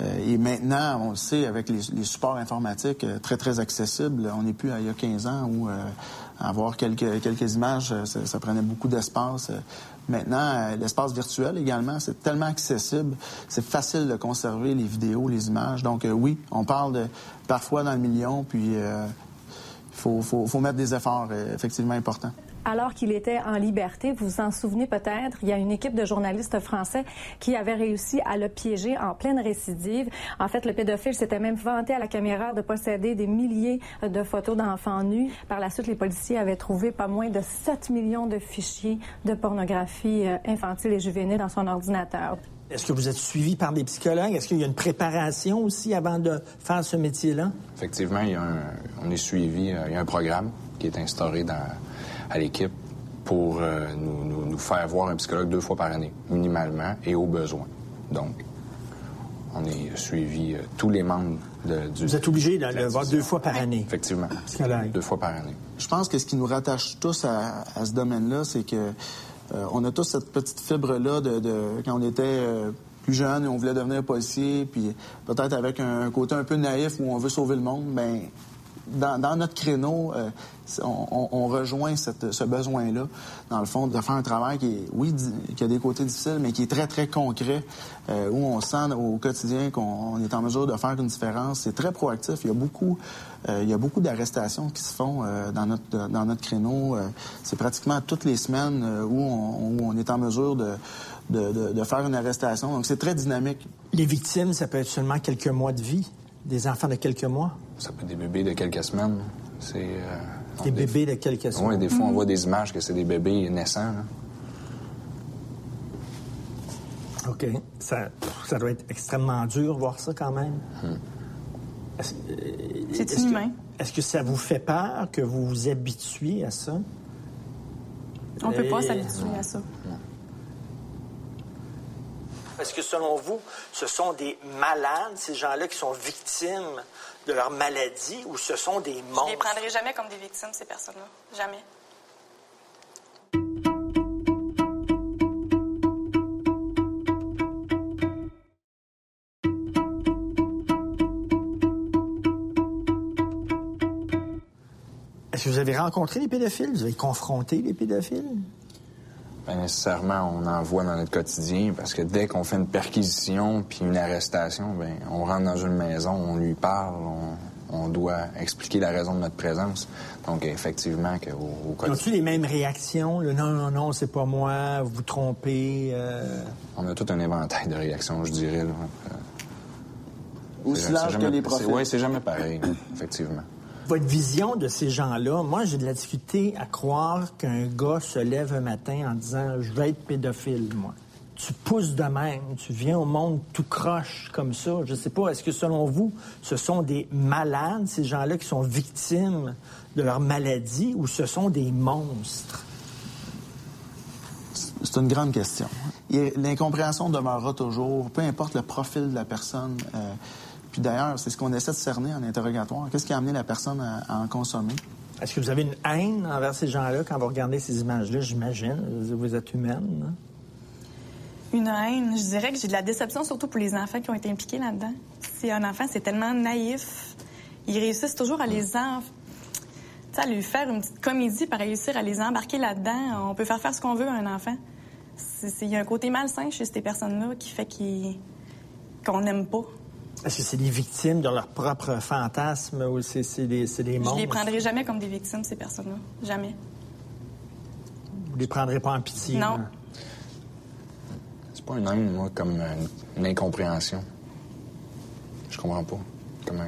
Euh, et maintenant, on le sait, avec les, supports informatiques euh, très, très accessibles, on n'est plus à il y a 15 ans où euh, avoir quelques, quelques images, euh, ça, prenait beaucoup d'espace. Euh, Maintenant, euh, l'espace virtuel également, c'est tellement accessible, c'est facile de conserver les vidéos, les images. Donc euh, oui, on parle de parfois dans le million, puis euh, il faut, faut, faut mettre des efforts euh, effectivement importants. Alors qu'il était en liberté, vous vous en souvenez peut-être, il y a une équipe de journalistes français qui avait réussi à le piéger en pleine récidive. En fait, le pédophile s'était même vanté à la caméra de posséder des milliers de photos d'enfants nus. Par la suite, les policiers avaient trouvé pas moins de 7 millions de fichiers de pornographie euh, infantile et juvénile dans son ordinateur. Est-ce que vous êtes suivi par des psychologues? Est-ce qu'il y a une préparation aussi avant de faire ce métier-là? Effectivement, il y a un- on est suivi, euh, il y a un programme qui est instauré dans, à l'équipe pour euh, nous, nous- nous faire voir un psychologue deux fois par année, minimalement, et au besoin. Donc, on est suivi, euh, tous les membres de, du... Vous êtes obligé de le voir deux fois par année. Effectivement, Psychologue. deux fois par année. Je pense que ce qui nous rattache tous à, à ce domaine-là, c'est que euh, on a tous cette petite fibre-là de, de- quand on était euh, plus jeune et on voulait devenir policier, puis peut-être avec un, côté un peu naïf où on veut sauver le monde, ben dans, notre créneau, euh, on, rejoint ce besoin-là, dans le fond, de faire un travail qui est, oui, qui a des côtés difficiles, mais qui est très, très concret, euh, où on sent au quotidien qu'on on est en mesure de faire une différence. C'est très proactif. Il y a beaucoup, euh, beaucoup d'arrestations qui se font dans, notre, dans notre créneau. C'est pratiquement toutes les semaines où, on, est en mesure de- de faire une arrestation. Donc, c'est très dynamique. Les victimes, ça peut être seulement quelques mois de vie. Des enfants de quelques mois? Ça peut être des bébés de quelques semaines. C'est... euh, Des bébés de quelques semaines. Oui, des fois, on voit des images que c'est des bébés naissants. OK. Ça, ça doit être extrêmement dur voir ça quand même. Hmm. Est-ce- euh, C'est est-ce que- inhumain. Est-ce que ça vous fait peur que vous vous habituiez à ça? On peut pas s'habituer à ça. Est-ce que selon vous, ce sont des malades, ces gens-là qui sont victimes de leur maladie, ou ce sont des Je les monstres? prendrai jamais comme des victimes, ces personnes-là. Jamais. Est-ce que vous avez rencontré les pédophiles? Vous avez confronté les pédophiles? Nécessairement, on en voit dans notre quotidien parce que dès qu'on fait une perquisition puis une arrestation, ben, on rentre dans une maison, on lui parle, on, on doit expliquer la raison de notre présence. Donc, effectivement, qu'au au quotidien, Ont-ils les mêmes réactions? Le non, non, non, c'est pas moi, vous vous trompez. euh, on a tout un éventail de réactions, je dirais. là. Aussi large que les c'est- profils. Oui, c'est jamais pareil, effectivement. Votre vision de ces gens-là, moi, j'ai de la difficulté à croire qu'un gars se lève un matin en disant Je vais être pédophile, moi. Tu pousses de même, tu viens au monde tout croche comme ça. Je sais pas, est-ce que selon vous, ce sont des malades, ces gens-là qui sont victimes de leur maladie, ou ce sont des monstres? C'est une grande question. L'incompréhension demeurera toujours, peu importe le profil de la personne. euh, puis d'ailleurs, c'est ce qu'on essaie de cerner en interrogatoire. Qu'est-ce qui a amené la personne à, à en consommer? Est-ce que vous avez une haine envers ces gens-là quand vous regardez ces images-là, j'imagine? Vous êtes humaine. hein? Une haine, je dirais que j'ai de la déception surtout pour les enfants qui ont été impliqués là-dedans. Si un enfant, c'est tellement naïf, ils réussissent toujours à les en... tu sais, à lui faire une petite comédie pour réussir à les embarquer là-dedans. On peut faire faire ce qu'on veut à un enfant. C'est- c'est- Il y a un côté malsain chez ces personnes-là qui fait qu'on n'aime pas. Est-ce que c'est des victimes de leur propre fantasme ou c'est c'est des, c'est des Je monstres? les prendrai jamais comme des victimes, ces personnes-là. Jamais. Vous les prendrez pas en pitié? Non. là? C'est pas une haine, moi, comme une, une incompréhension. Je comprends pas. Comment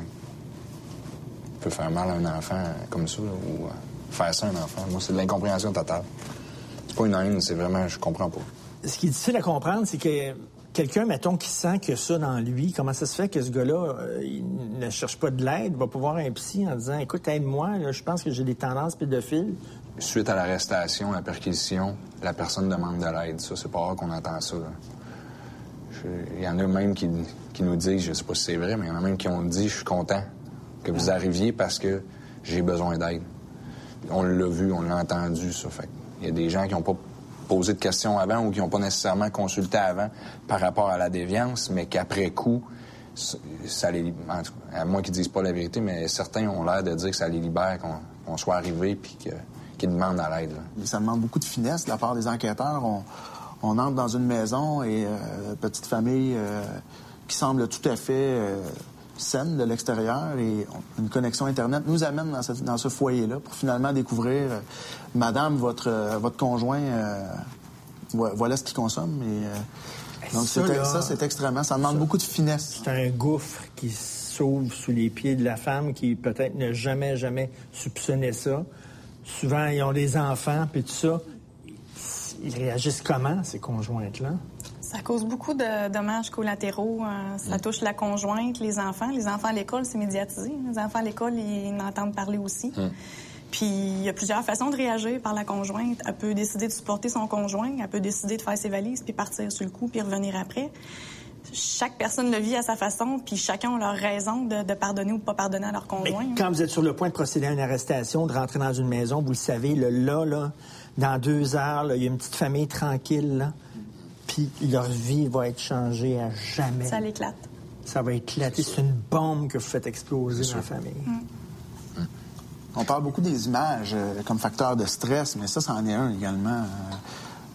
on peut faire mal à un enfant comme ça, là, ou euh, faire ça à un enfant. Moi, c'est de l'incompréhension totale. C'est pas une haine, c'est vraiment, je comprends pas. Ce qui est difficile à comprendre, c'est que quelqu'un, mettons, qui sent que ça dans lui, comment ça se fait que ce gars-là, euh, il ne cherche pas de l'aide, va pouvoir un psy en disant Écoute, aide-moi, je pense que j'ai des tendances pédophiles. Suite à l'arrestation, la perquisition, la personne demande de l'aide. Ça, c'est pas rare qu'on entend ça. Il y en a même qui, qui nous disent, je sais pas si c'est vrai, mais il y en a même qui ont dit, je suis content que vous arriviez parce que j'ai besoin d'aide. On l'a vu, on l'a entendu, ça. Fait il y a des gens qui n'ont pas posé de questions avant ou qui n'ont pas nécessairement consulté avant par rapport à la déviance, mais qu'après coup, ça- les, à moins qu'ils disent pas la vérité, mais certains ont l'air de dire que ça les libère, qu'on soit arrivé puis qu'ils demandent à l'aide. Ça demande beaucoup de finesse de la part des enquêteurs. On, on entre dans une maison et euh, petite famille euh, qui semble tout à fait euh, saine de l'extérieur et une connexion Internet nous amène dans ce, dans ce foyer-là pour finalement découvrir, euh, Madame, votre, euh, votre conjoint, euh, vo- voilà ce qu'il consomme. Et, donc, ça, c'est- là, ça, c'est extrêmement... Ça demande beaucoup de finesse. C'est un gouffre qui s'ouvre sous les pieds de la femme qui peut-être n'a jamais, jamais soupçonné ça. Souvent, ils ont des enfants, puis tout ça. Ils réagissent comment, ces conjointes-là? Ça cause beaucoup de dommages collatéraux. Euh, ça touche la conjointe, les enfants. Les enfants à l'école, c'est médiatisé. Les enfants à l'école, ils en entendent parler aussi. Puis il y a plusieurs façons de réagir par la conjointe. Elle peut décider de supporter son conjoint, elle peut décider de faire ses valises puis partir sur le coup puis revenir après. Chaque personne le vit à sa façon, puis chacun a leur raison de, de pardonner ou de pas pardonner à leur conjoint. Quand vous êtes sur le point de procéder à une arrestation, de rentrer dans une maison, vous le savez, là, là, là, dans deux heures, là, il y a une petite famille tranquille, là, puis leur vie va être changée à jamais. Ça l'éclate. Ça va éclater. C'est une bombe que vous faites exploser dans la famille. On parle beaucoup des images euh, comme facteur de stress, mais ça, c'en est un également. euh,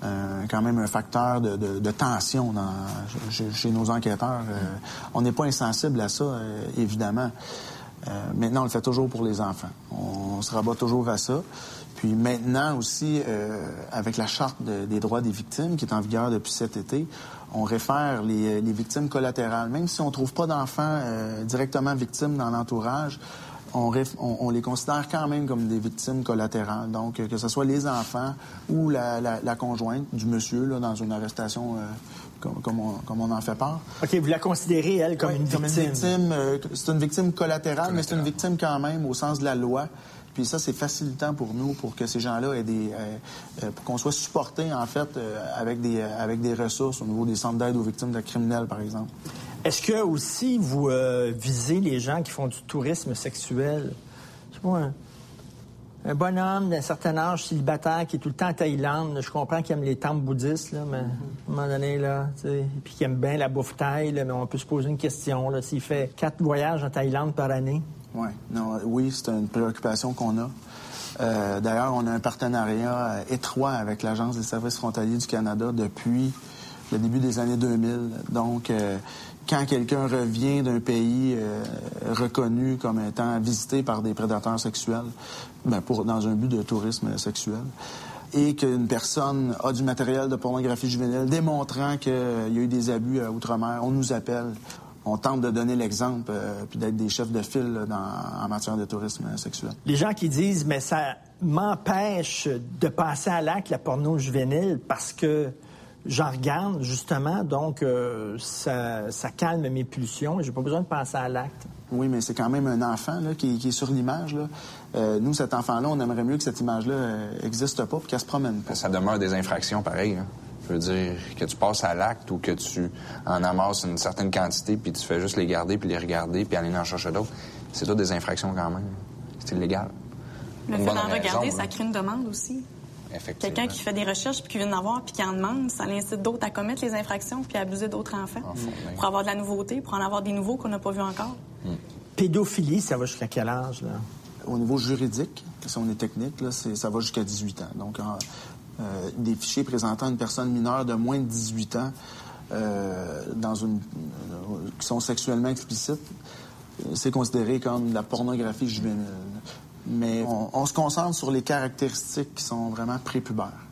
euh, quand même un facteur de, de- de tension dans, chez, chez nos enquêteurs. Euh, on n'est pas insensible à ça, euh, évidemment. Euh, maintenant, on le fait toujours pour les enfants. On, se rabat toujours à ça. Puis maintenant aussi, euh, avec la charte de- des droits des victimes qui est en vigueur depuis cet été, on réfère les, les victimes collatérales. Même si on ne trouve pas d'enfants euh, directement victimes dans l'entourage, on, réf- on- on les considère quand même comme des victimes collatérales. Donc, euh, que ce soit les enfants ou la, la- la conjointe du monsieur là, dans une arrestation euh, comme, comme on, comme on en fait part. OK, vous la considérez, elle, comme Oui, une comme victime. une victime. euh, c'est une victime collatérale, mais c'est une victime quand même au sens de la loi. Puis ça, c'est facilitant pour nous, pour que ces gens-là aient des, euh, euh, pour qu'on soit supportés en fait euh, avec des, avec des ressources au niveau des centres d'aide aux victimes de criminels, par exemple. Est-ce que aussi vous visez les gens qui font du tourisme sexuel? Je sais pas, un, un bonhomme d'un certain âge célibataire qui est tout le temps en Thaïlande. Je comprends qu'il aime les temples bouddhistes, là, mais à un moment donné, là, tu sais, puis qu'il aime bien la bouffe thaï, là, mais on peut se poser une question. là, S'il fait quatre voyages en Thaïlande par année, Ouais. Non, oui, c'est une préoccupation qu'on a. Euh, D'ailleurs, on a un partenariat euh, étroit avec l'Agence des services frontaliers du Canada depuis le début des années 2000. Donc, euh, quand quelqu'un revient d'un pays reconnu comme étant visité par des prédateurs sexuels, ben pour, dans un but de tourisme sexuel, et qu'une personne a du matériel de pornographie juvénile démontrant qu'il y a eu des abus à Outre-mer, on nous appelle. On tente de donner l'exemple euh, puis d'être des chefs de file là, dans- en matière de tourisme sexuel. les gens qui disent, mais ça m'empêche de passer à l'acte la porno juvénile parce que j'en regarde, justement, donc euh, ça, ça calme mes pulsions et j'ai pas besoin de passer à l'acte. Oui, mais c'est quand même un enfant là, qui, qui est sur l'image. là. Euh, nous, cet enfant-là, on aimerait mieux que cette image-là n'existe pas puis qu'elle se promène pas. Ça demeure des infractions pareilles. hein. Je veux dire, que tu passes à l'acte ou que tu en amasses une certaine quantité, puis tu fais juste les garder, puis les regarder, puis aller en chercher d'autres, c'est tout des infractions quand même. C'est illégal. Le Une fait d'en regarder, raison, ça crée une demande aussi. Effectivement. Quelqu'un qui fait des recherches puis qui vient d'en avoir puis qui en demande, ça incite d'autres à commettre les infractions puis à abuser d'autres enfants pour avoir de la nouveauté, pour en avoir des nouveaux qu'on n'a pas vus encore. Pédophilie, ça va jusqu'à quel âge, là? Au niveau juridique, si on est technique, là, c'est- ça va jusqu'à 18 ans. Donc, en- euh, des fichiers présentant une personne mineure de moins de 18 ans euh, dans une, euh, qui sont sexuellement explicites, c'est considéré comme de la pornographie juvénile. Mais on, on se concentre sur les caractéristiques qui sont vraiment prépubères.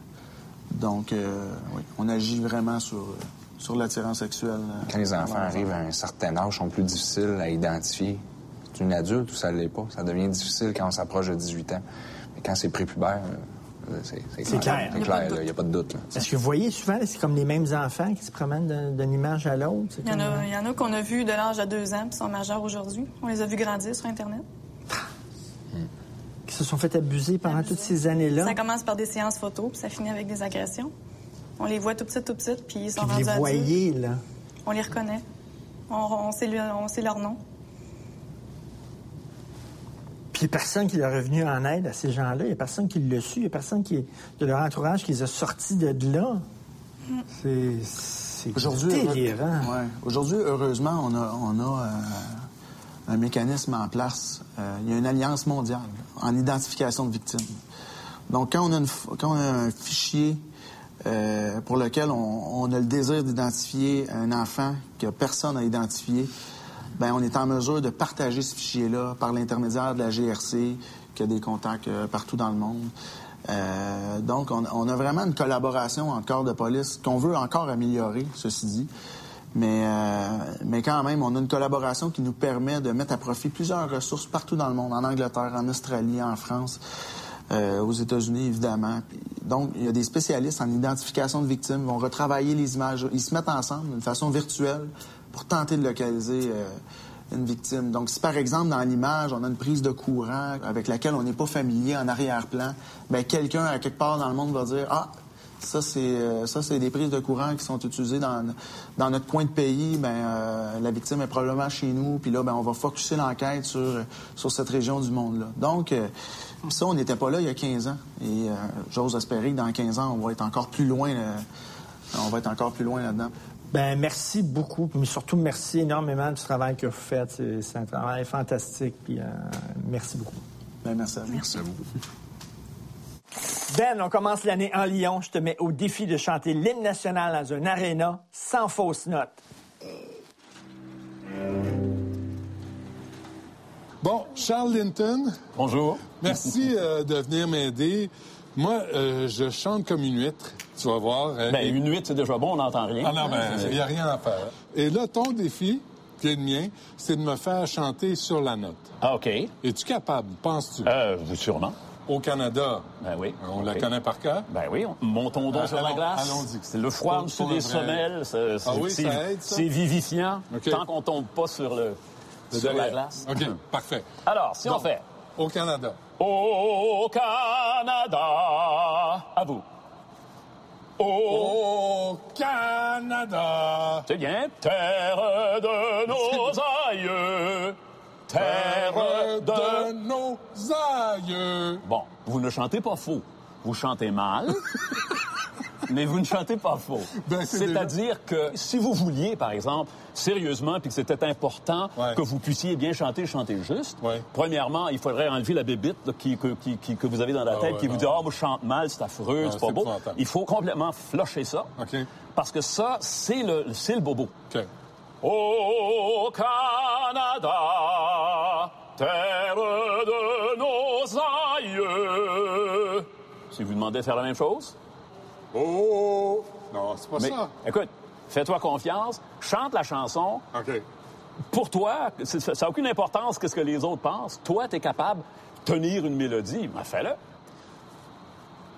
Donc, euh, oui, on agit vraiment sur, sur l'attirance sexuelle. Quand les enfants arrivent à un certain âge, ils sont plus difficiles à identifier. C'est une adulte ou ça ne l'est pas. Ça devient difficile quand on s'approche de 18 ans. Mais quand c'est prépubère, c'est clair. C'est Il y a pas de clair, il n'y a pas de doute. Est-ce que vous voyez souvent, c'est comme les mêmes enfants qui se promènent d'un- d'une image à l'autre? Il y en comme- a, il y en a qu'on a vus de l'âge de deux ans puis sont majeurs aujourd'hui. On les a vus grandir sur Internet. qui se sont fait abuser pendant toutes ces années-là. Ça commence par des séances photos puis ça finit avec des agressions. On les voit tout petits, tout petits, puis ils sont Puis vous rendus les adultes. là. On les reconnaît. On, on sait, le- on sait leur nom. Puis il n'y a personne qui leur est revenu en aide à ces gens-là. Il n'y a personne qui l'a su. Il n'y a personne qui, de leur entourage qui les a sortis de là. C'est- Aujourd'hui, délirant. ouais. Aujourd'hui, heureusement, on a, on a euh, un mécanisme en place. Euh, il y a une alliance mondiale en identification de victimes. Donc, quand on a, une quand on a un fichier euh, pour lequel on, on a le désir d'identifier un enfant que personne n'a identifié, ben on est en mesure de partager ce fichier-là par l'intermédiaire de la GRC, qui a des contacts euh, partout dans le monde. Euh, donc, on, on a vraiment une collaboration entre corps de police qu'on veut encore améliorer, ceci dit. Mais, euh, mais quand même, on a une collaboration qui nous permet de mettre à profit plusieurs ressources partout dans le monde, en Angleterre, en Australie, en France, euh, aux États-Unis, évidemment. Donc, il y a des spécialistes en identification de victimes, vont retravailler les images. Ils se mettent ensemble d'une façon virtuelle pour tenter de localiser euh, une victime. Donc, si par exemple, dans l'image, on a une prise de courant avec laquelle on n'est pas familier en arrière-plan, ben quelqu'un à quelque part dans le monde va dire Ah, ça, c'est euh, ça, c'est des prises de courant qui sont utilisées dans, dans notre coin de pays. Ben, euh, la victime est probablement chez nous. Puis là, ben, on va focuser l'enquête sur, sur cette région du monde-là. Donc, euh, ça, on n'était pas là il y a 15 ans. Et j'ose espérer que dans 15 ans, on va être encore plus loin. on va être encore plus loin là-dedans. Ben merci beaucoup, mais surtout merci énormément du travail que vous faites. C'est c'est un travail fantastique. Puis euh, merci beaucoup. Ben, merci à vous. Merci à vous. Ben, on commence l'année en Lyon. Je te mets au défi de chanter l'hymne national dans un aréna sans fausse note. Bon, Charles Linton. Bonjour. Merci euh, de venir m'aider. Moi, euh, je chante comme une huître, tu vas voir. Euh, Ben, et- une huître, c'est déjà bon, on n'entend rien. Ah non, ben, il n'y a rien à faire. Et là, ton défi, qui est le mien, c'est de me faire chanter sur la note. Ah, OK. Es-tu capable, penses-tu? Euh, sûrement. Au Canada, Ben oui. on la connaît par cœur? Ben oui, on- montons donc Ah, sur la glace. allons-y. C'est le froid en dessous des semelles. c'est- c'est- Ah oui, ça aide, ça? C'est vivifiant, tant qu'on tombe pas sur le, sur la glace. OK, parfait. Alors, si on fait Au Canada. Au Canada, à vous. Au Canada. C'est bien. Terre de nos aïeux. Terre de... nos aïeux. Bon, vous ne chantez pas faux. Vous chantez mal, mais vous ne chantez pas faux. Ben, c'est C'est-à-dire que si vous vouliez, par exemple, sérieusement, puis que c'était important Ouais. que vous puissiez bien chanter, chanter juste, Ouais. premièrement, il faudrait enlever la bébite qui, que, qui- qui- que vous avez dans la Ah tête, ouais, qui vous dit « Ah, moi, je chante mal, c'est affreux, Non, c'est pas beau épouvantable. ». Il faut complètement flusher ça, OK. parce que ça, c'est le, le bobo. OK. Au Canada, terre de nos aïeux. Si vous demandez de faire la même chose, Oh! Non, c'est pas mais ça. écoute, fais-toi confiance, chante la chanson. OK. Pour toi, c'est- ça n'a aucune importance qu'est-ce que les autres pensent. Toi, tu es capable de tenir une mélodie. Ben, fais-le.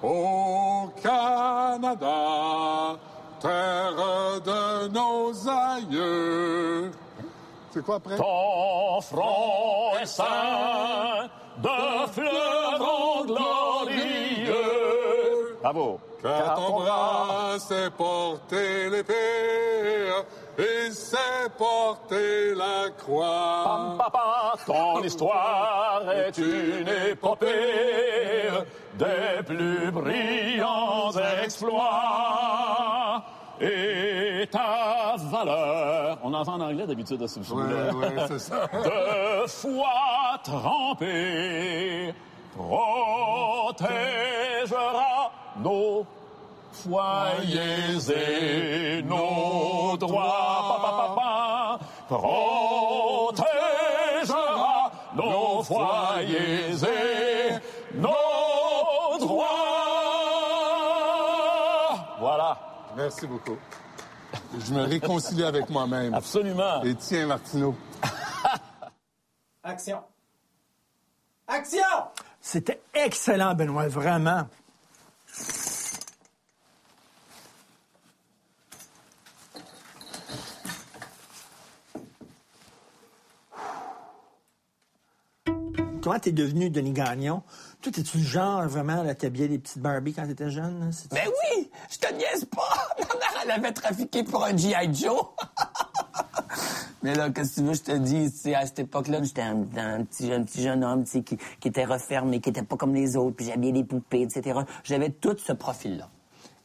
Au Canada, terre de nos aïeux. C'est quoi après? Ton front est de glorieux. Bravo. Car ton bras s'est porté l'épée et s'est porté la croix. Pam, papa, ton histoire est une épopée des plus brillants exploits. Et ta valeur, on entend en anglais d'habitude à ce Ouais, ouais, c'est ça. de foi trempée protégera nos foyers et nos droits. Protégera nos foyers et nos droits. Voilà. Merci beaucoup. Je me réconcilie avec moi-même. Absolument. Et tiens, Martineau. Action. Action! C'était excellent, Benoît, vraiment. Comment t'es devenu Denis Gagnon? Toi, t'es-tu le genre vraiment à t'habiller des petites Barbie quand t'étais jeune? C'est- Ben oui, je te niaise pas. Ma mère, elle avait trafiqué pour un G.I. Joe. Mais là, qu'est-ce que tu veux, je te dis, tu sais, à cette époque-là, j'étais un, un petit, un petit jeune homme, tu sais, qui, qui était refermé, qui était pas comme les autres, puis j'habillais des poupées, etc. J'avais tout ce profil-là.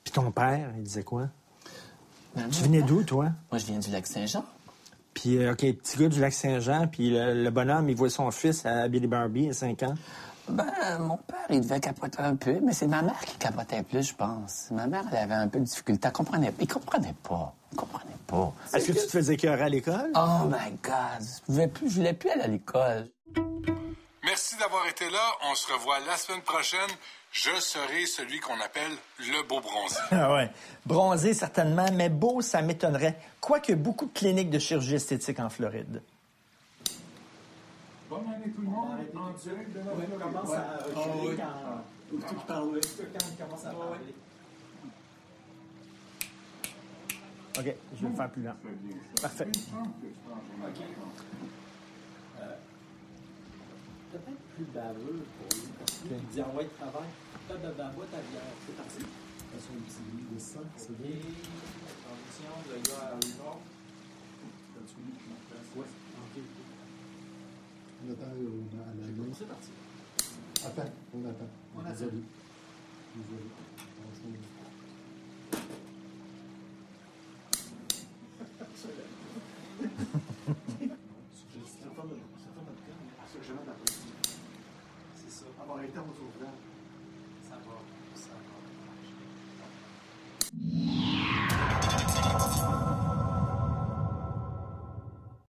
Puis ton père, il disait quoi? Tu venais d'où, toi? Moi, je viens du lac Saint-Jean. Puis, euh, OK, petit gars du lac Saint-Jean, puis le, le bonhomme, il voit son fils à Billy Barbie à 5 ans. Ben, mon père, il devait capoter un peu, mais c'est ma mère qui capotait plus, je pense. Ma mère, elle avait un peu de difficulté. Elle comprenait, il comprenait pas. Il comprenait pas. Est-ce que tu te faisais écœurer à l'école? Oh my God! Je voulais plus, je voulais plus aller à l'école. Merci d'avoir été là. On se revoit la semaine prochaine. Je serai celui qu'on appelle le beau bronzé. Ah ouais. Bronzé, certainement, mais beau, ça m'étonnerait. Quoique beaucoup de cliniques de chirurgie esthétique en Floride. Bonne année tout le monde. En direct de la commence à reculer quand... Quand il commence à parler. OK, je vais le faire plus lent. Parfait. Peut-être plus baveux pour lui, parce qu'il dit envoie de travail. Pas de ta bière. C'est parti. Petit livre de ça, c'est bien. Condition, le gars à. OK. On attend euh. C'est parti. Attends, on attend. On attend. Désolé. Désolé.